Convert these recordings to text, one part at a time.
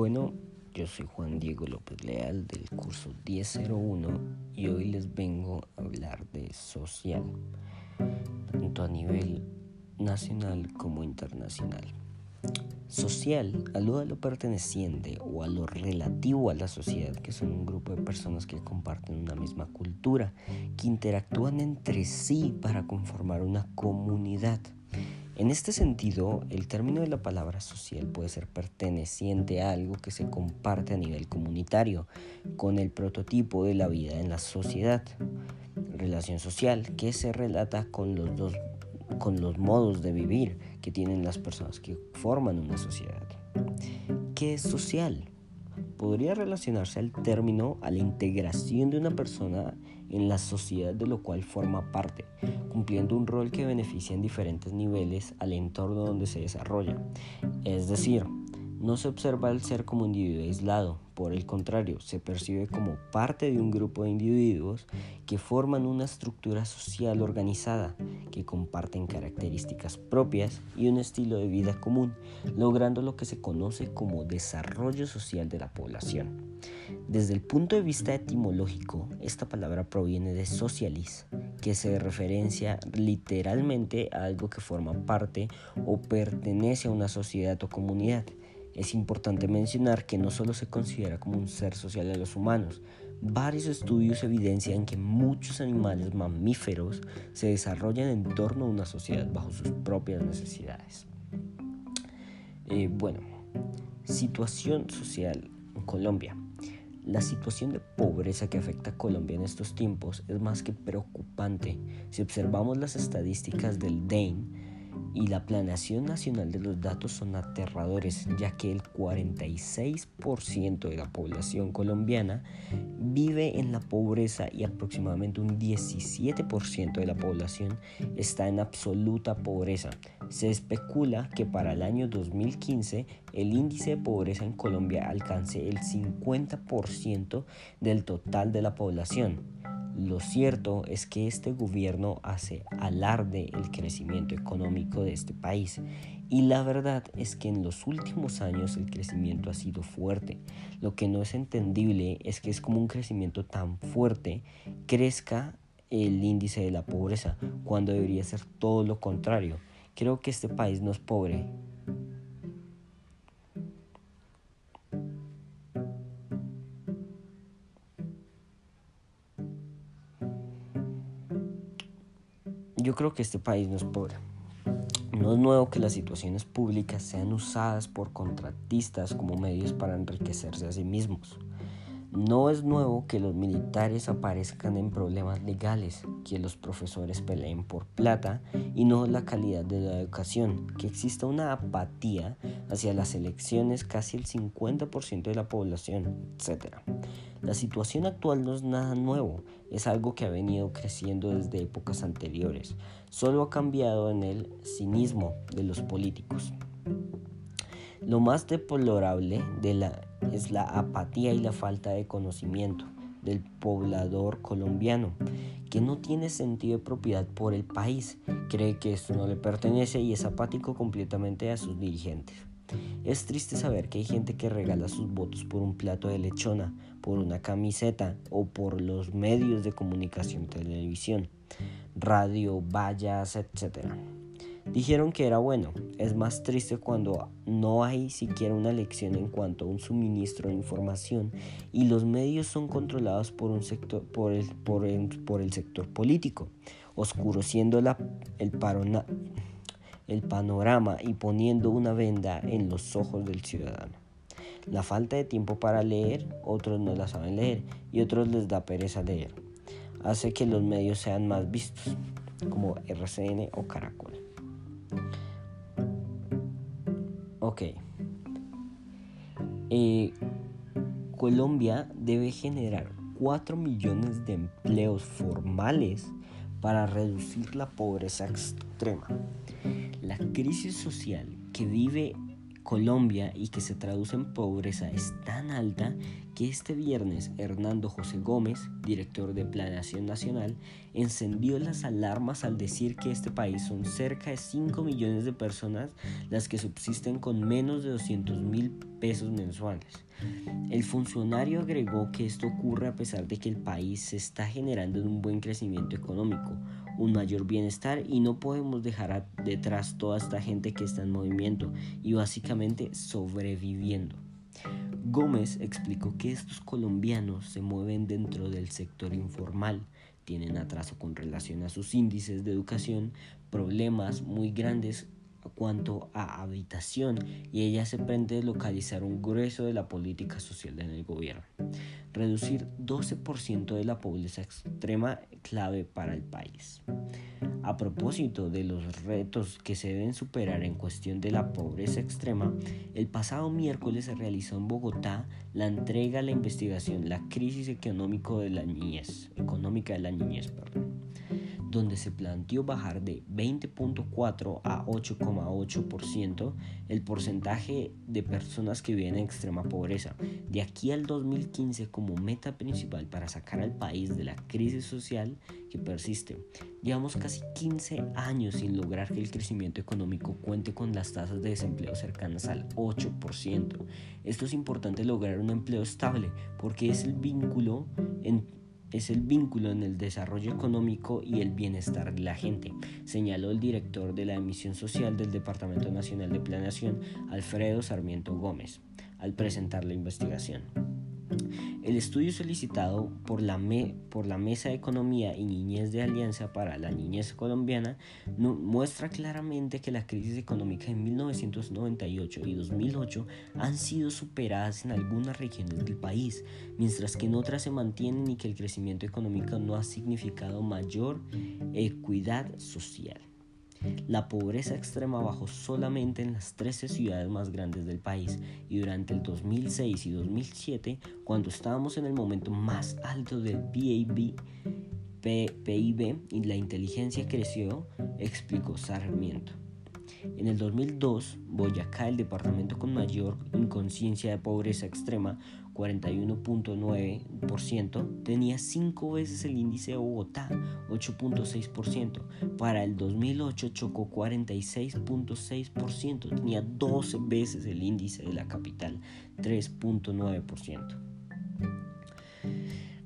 Bueno, yo soy Juan Diego López Leal del curso 1001 y hoy les vengo a hablar de social, tanto a nivel nacional como internacional. Social alude a lo perteneciente o a lo relativo a la sociedad, que son un grupo de personas que comparten una misma cultura, que interactúan entre sí para conformar una comunidad. En este sentido, el término de la palabra social puede ser perteneciente a algo que se comparte a nivel comunitario, con el prototipo de la vida en la sociedad. Relación social, que se relata con los dos con los modos de vivir que tienen las personas que forman una sociedad. ¿Qué es social? Podría relacionarse al término a la integración de una persona en la sociedad de lo cual forma parte, cumpliendo un rol que beneficia en diferentes niveles al entorno donde se desarrolla. Es decir, no se observa al ser como individuo aislado, por el contrario, se percibe como parte de un grupo de individuos que forman una estructura social organizada, que comparten características propias y un estilo de vida común, logrando lo que se conoce como desarrollo social de la población. Desde el punto de vista etimológico, esta palabra proviene de socialis, que se referencia literalmente a algo que forma parte o pertenece a una sociedad o comunidad es importante mencionar que no solo se considera como un ser social de los humanos, varios estudios evidencian que muchos animales mamíferos se desarrollan en torno a una sociedad bajo sus propias necesidades. Eh, bueno, situación social en Colombia. La situación de pobreza que afecta a Colombia en estos tiempos es más que preocupante. Si observamos las estadísticas del DANE, y la planeación nacional de los datos son aterradores, ya que el 46% de la población colombiana vive en la pobreza y aproximadamente un 17% de la población está en absoluta pobreza. Se especula que para el año 2015 el índice de pobreza en Colombia alcance el 50% del total de la población. Lo cierto es que este gobierno hace alarde el crecimiento económico de este país y la verdad es que en los últimos años el crecimiento ha sido fuerte. Lo que no es entendible es que es como un crecimiento tan fuerte crezca el índice de la pobreza cuando debería ser todo lo contrario. Creo que este país no es pobre, creo que este país no es pobre. No es nuevo que las situaciones públicas sean usadas por contratistas como medios para enriquecerse a sí mismos. No es nuevo que los militares aparezcan en problemas legales, que los profesores peleen por plata y no la calidad de la educación, que exista una apatía hacia las elecciones casi el 50% de la población, etc. La situación actual no es nada nuevo, es algo que ha venido creciendo desde épocas anteriores, solo ha cambiado en el cinismo de los políticos. Lo más deplorable es la apatía y la falta de conocimiento del poblador colombiano, que no tiene sentido de propiedad por el país, cree que esto no le pertenece y es apático completamente a sus dirigentes. Es triste saber que hay gente que regala sus votos por un plato de lechona, por una camiseta o por los medios de comunicación, televisión, radio, vallas, etc. Dijeron que era bueno. Es más triste cuando no hay siquiera una lección en cuanto a un suministro de información y los medios son controlados por, un sector, por, el, por, el sector político, oscureciendo la, el, parona, el panorama y poniendo una venda en los ojos del ciudadano. La falta de tiempo para leer, otros no la saben leer y otros les da pereza leer. Hace que los medios sean más vistos, como RCN o Caracol. Ok. Eh, Colombia debe generar 4 millones de empleos formales para reducir la pobreza extrema. La crisis social que vive Colombia y que se traduce en pobreza es tan alta que este viernes Hernando José Gómez, director de Planeación Nacional, encendió las alarmas al decir que este país son cerca de 5 millones de personas las que subsisten con menos de 200 mil pesos mensuales. El funcionario agregó que esto ocurre a pesar de que el país se está generando un buen crecimiento económico, un mayor bienestar y no podemos dejar detrás toda esta gente que está en movimiento y básicamente sobreviviendo. Gómez explicó que estos colombianos se mueven dentro del sector informal, tienen atraso con relación a sus índices de educación, problemas muy grandes cuanto a habitación y ella se prende localizar un grueso de la política social en el gobierno. Reducir 12% de la pobreza extrema clave para el país. A propósito de los retos que se deben superar en cuestión de la pobreza extrema, el pasado miércoles se realizó en Bogotá la entrega a la investigación La crisis económica de la niñez, económica de la niñez, perdón donde se planteó bajar de 20.4 a 8,8% el porcentaje de personas que viven en extrema pobreza. De aquí al 2015 como meta principal para sacar al país de la crisis social que persiste. Llevamos casi 15 años sin lograr que el crecimiento económico cuente con las tasas de desempleo cercanas al 8%. Esto es importante lograr un empleo estable porque es el vínculo en es el vínculo en el desarrollo económico y el bienestar de la gente, señaló el director de la emisión social del Departamento Nacional de Planeación, Alfredo Sarmiento Gómez, al presentar la investigación. El estudio solicitado por la, por la Mesa de Economía y Niñez de Alianza para la Niñez Colombiana muestra claramente que la crisis económica en 1998 y 2008 han sido superadas en algunas regiones del país, mientras que en otras se mantienen y que el crecimiento económico no ha significado mayor equidad social. La pobreza extrema bajó solamente en las 13 ciudades más grandes del país y durante el 2006 y 2007, cuando estábamos en el momento más alto del PIB, y la inteligencia creció, explicó Sarmiento. En el 2002, Boyacá, el departamento con mayor inconsciencia de pobreza extrema, 41.9%, tenía 5 veces el índice de Bogotá, 8.6%. Para el 2008 chocó 46.6%, tenía 12 veces el índice de la capital, 3.9%.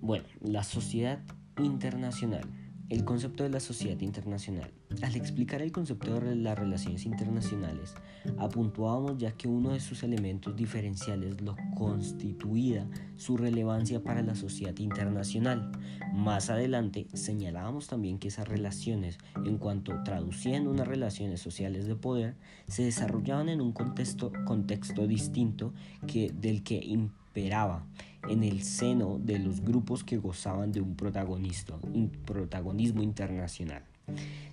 Bueno, la sociedad internacional. El concepto de la sociedad internacional. Al explicar el concepto de las relaciones internacionales, apuntábamos ya que uno de sus elementos diferenciales lo constituía su relevancia para la sociedad internacional. Más adelante señalábamos también que esas relaciones, en cuanto traducían unas relaciones sociales de poder, se desarrollaban en un contexto, contexto distinto que, del que imperaba en el seno de los grupos que gozaban de un protagonismo internacional.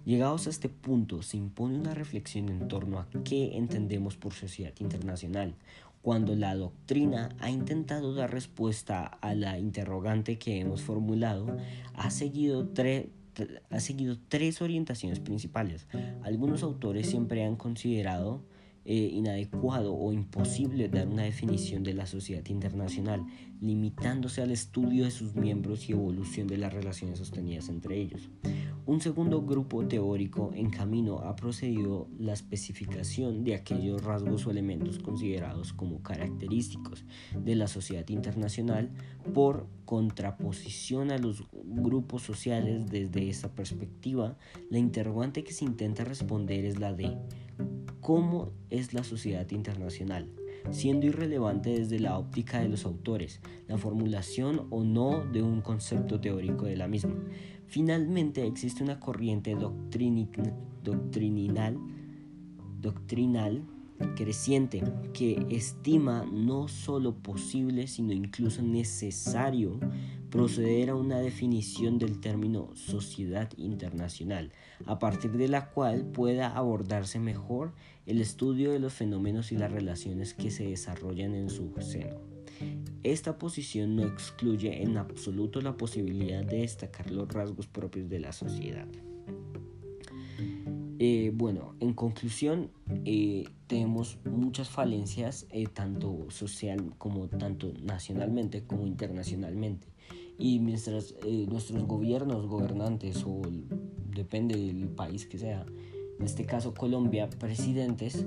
Llegados a este punto, se impone una reflexión en torno a qué entendemos por sociedad internacional, cuando la doctrina ha intentado dar respuesta a la interrogante que hemos formulado, ha seguido, ha seguido tres orientaciones principales. Algunos autores siempre han considerado eh, inadecuado o imposible dar una definición de la sociedad internacional, limitándose al estudio de sus miembros y evolución de las relaciones sostenidas entre ellos. Un segundo grupo teórico en camino ha procedido la especificación de aquellos rasgos o elementos considerados como característicos de la sociedad internacional por contraposición a los grupos sociales desde esta perspectiva, la interrogante que se intenta responder es la de cómo es la sociedad internacional, siendo irrelevante desde la óptica de los autores, la formulación o no de un concepto teórico de la misma. Finalmente existe una corriente doctrinal, creciente que estima no solo posible, sino incluso necesario proceder a una definición del término sociedad internacional, a partir de la cual pueda abordarse mejor el estudio de los fenómenos y las relaciones que se desarrollan en su seno. Esta posición no excluye en absoluto la posibilidad de destacar los rasgos propios de la sociedad. Eh, bueno, en conclusión, eh, tenemos muchas falencias, eh, tanto social como tanto nacionalmente como internacionalmente. Y mientras nuestros gobiernos, gobernantes o depende del país que sea, en este caso Colombia, presidentes,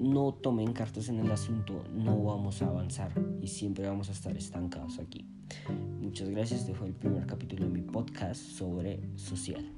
no tomen cartas en el asunto, no vamos a avanzar y siempre vamos a estar estancados aquí. Muchas gracias, este fue el primer capítulo de mi podcast sobre social.